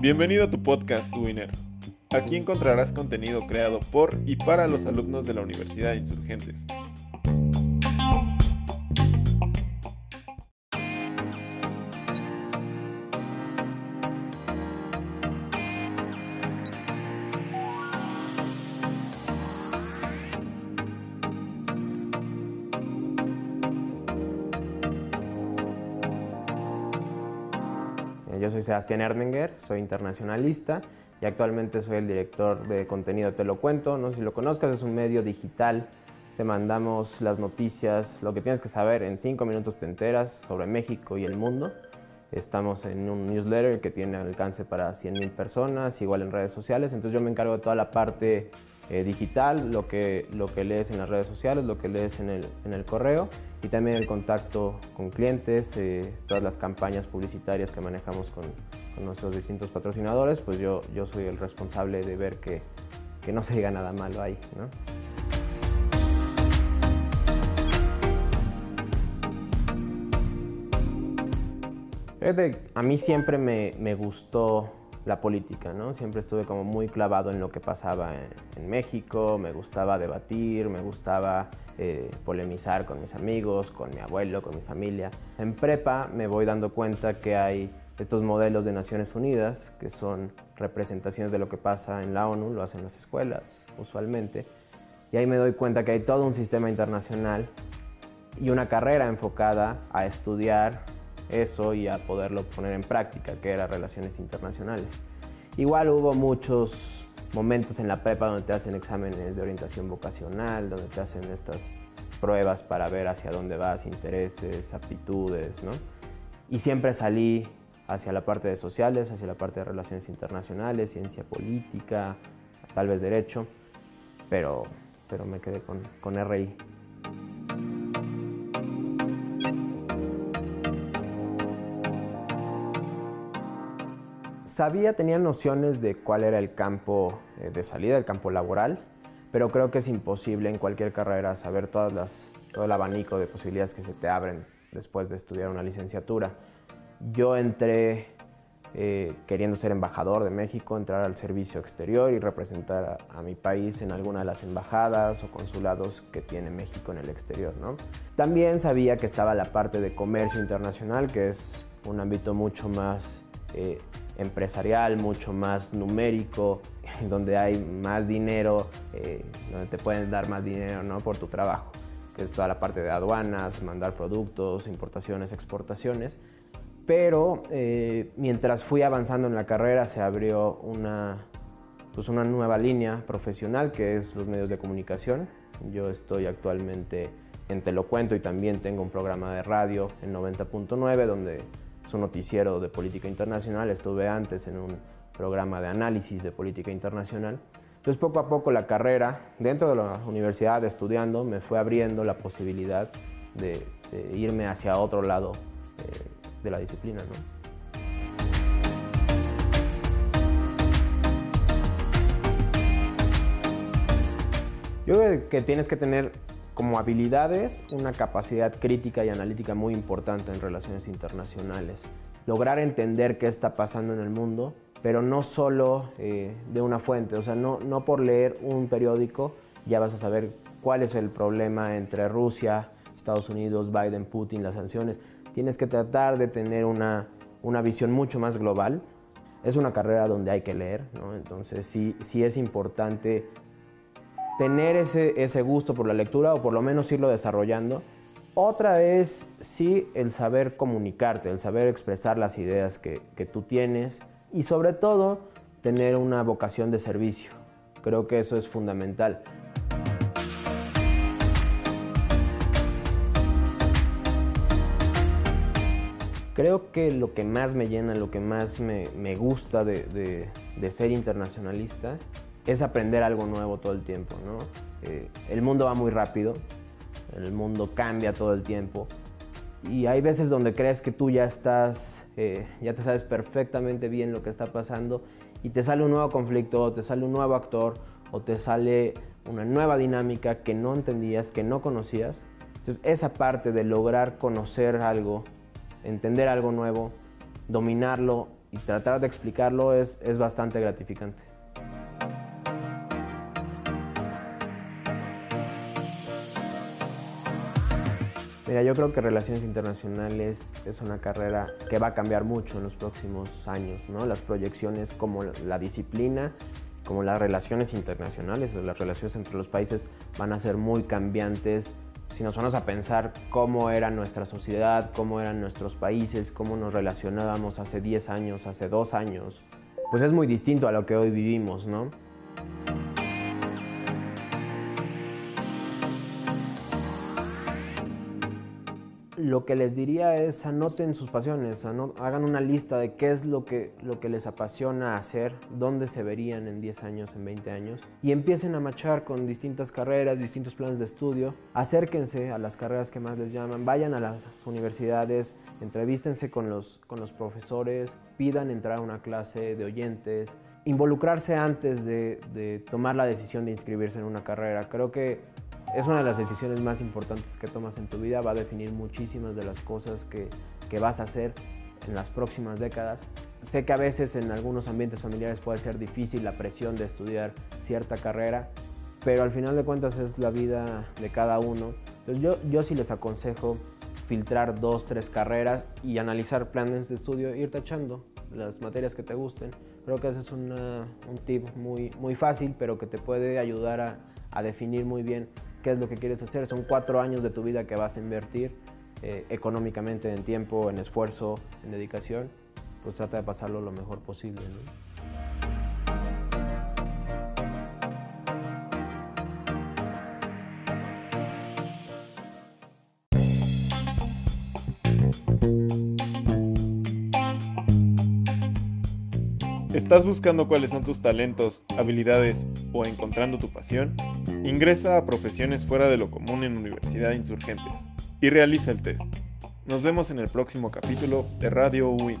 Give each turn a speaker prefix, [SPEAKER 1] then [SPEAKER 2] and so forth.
[SPEAKER 1] Bienvenido a tu podcast Winner. Aquí encontrarás contenido creado por y para los alumnos de la Universidad de Insurgentes.
[SPEAKER 2] Yo soy Sebastián Ermenger, soy internacionalista y actualmente soy el director de contenido Te lo cuento. No sé si lo conozcas, es un medio digital. Te mandamos las noticias, lo que tienes que saber en cinco minutos te enteras sobre México y el mundo. Estamos en un newsletter que tiene alcance para 100.000 personas, igual en redes sociales. Entonces yo me encargo de toda la parte eh, digital, lo que, lo que lees en las redes sociales, lo que lees en el, en el correo y también el contacto con clientes, eh, todas las campañas publicitarias que manejamos con, nuestros distintos patrocinadores, pues yo, yo soy el responsable de ver que, que no se diga nada malo ahí. ¿no? A mí siempre me, me gustó la política, ¿no? Siempre estuve como muy clavado en lo que pasaba en, México, me gustaba debatir, me gustaba eh, polemizar con mis amigos, con mi abuelo, con mi familia. En prepa me voy dando cuenta que hay estos modelos de Naciones Unidas, que son representaciones de lo que pasa en la ONU, lo hacen las escuelas usualmente, y ahí me doy cuenta que hay todo un sistema internacional y una carrera enfocada a estudiar eso y a poderlo poner en práctica, que era relaciones internacionales. Igual hubo muchos momentos en la prepa donde te hacen exámenes de orientación vocacional, donde te hacen estas pruebas para ver hacia dónde vas, intereses, aptitudes, ¿no? Y siempre salí hacia la parte de sociales, hacia la parte de relaciones internacionales, ciencia política, tal vez derecho, pero, pero me quedé con, con RI. Sabía, tenía nociones de cuál era el campo eh, de salida, el campo laboral, pero creo que es imposible en cualquier carrera saber todas las, todo el abanico de posibilidades que se te abren después de estudiar una licenciatura. Yo entré eh, queriendo ser embajador de México, entrar al servicio exterior y representar a, a, mi país en alguna de las embajadas o consulados que tiene México en el exterior. ¿no? También sabía que estaba la parte de comercio internacional, que es un ámbito mucho más eh, empresarial, mucho más numérico, donde hay más dinero, eh, donde te pueden dar más dinero ¿no? por tu trabajo, que es toda la parte de aduanas, mandar productos, importaciones, exportaciones. Pero eh, mientras fui avanzando en la carrera se abrió una, pues una nueva línea profesional que es los medios de comunicación. Yo estoy actualmente en Te lo cuento y también tengo un programa de radio en 90.9 donde es un noticiero de política internacional, estuve antes en un programa de análisis de política internacional. Entonces poco a poco la carrera dentro de la universidad estudiando me fue abriendo la posibilidad de, irme hacia otro lado eh, de la disciplina. Yo creo que tienes que tener como habilidades una capacidad crítica y analítica muy importante en relaciones internacionales. Lograr entender qué está pasando en el mundo, pero no solo eh, de una fuente, o sea, no, no por leer un periódico ya vas a saber cuál es el problema entre Rusia, Estados Unidos, Biden, Putin, las sanciones. Tienes que tratar de tener una, una visión mucho más global. Es una carrera donde hay que leer, entonces sí, sí es importante tener ese, ese gusto por la lectura o por lo menos irlo desarrollando. Otra es sí el saber comunicarte, el saber expresar las ideas que, que tú tienes y sobre todo tener una vocación de servicio. Creo que eso es fundamental. Creo que lo que más me llena, lo que más me, me gusta de, de, de ser internacionalista es aprender algo nuevo todo el tiempo. ¿no? Eh, el mundo va muy rápido, el mundo cambia todo el tiempo y hay veces donde crees que tú ya estás, eh, ya te sabes perfectamente bien lo que está pasando y te sale un nuevo conflicto, o te sale un nuevo actor o te sale una nueva dinámica que no entendías, que no conocías. Entonces esa parte de lograr conocer algo entender algo nuevo, dominarlo y tratar de explicarlo es, es bastante gratificante. Mira, yo creo que Relaciones Internacionales es una carrera que va a cambiar mucho en los próximos años, ¿no? Las proyecciones como la disciplina, como las relaciones internacionales, las relaciones entre los países van a ser muy cambiantes. Si nos vamos a pensar cómo era nuestra sociedad, cómo eran nuestros países, cómo nos relacionábamos hace 10 años, hace 2 años, pues es muy distinto a lo que hoy vivimos, ¿no? Lo que les diría es anoten sus pasiones, hagan una lista de qué es lo que, lo que les apasiona hacer, dónde se verían en 10 años, en 20 años, y empiecen a machar con distintas carreras, distintos planes de estudio, acérquense a las carreras que más les llaman, vayan a las universidades, entrevístense con los, con los profesores, pidan entrar a una clase de oyentes, involucrarse antes de, de tomar la decisión de inscribirse en una carrera. Creo que es una de las decisiones más importantes que tomas en tu vida, va a definir muchísimas de las cosas que, vas a hacer en las próximas décadas. Sé que a veces en algunos ambientes familiares puede ser difícil la presión de estudiar cierta carrera, pero al final de cuentas es la vida de cada uno. Entonces yo, yo sí les aconsejo filtrar dos, tres carreras y analizar planes de estudio, ir tachando las materias que te gusten. Creo que ese es un tip muy, muy fácil, pero que te puede ayudar a, a definir muy bien qué es lo que quieres hacer. Son cuatro años de tu vida que vas a invertir eh, económicamente, en tiempo, en esfuerzo, en dedicación. Pues trata de pasarlo lo mejor posible.
[SPEAKER 1] ¿Estás buscando cuáles son tus talentos, habilidades o encontrando tu pasión? Ingresa a Profesiones fuera de lo común en Universidad Insurgentes y realiza el test. Nos vemos en el próximo capítulo de Radio UIN.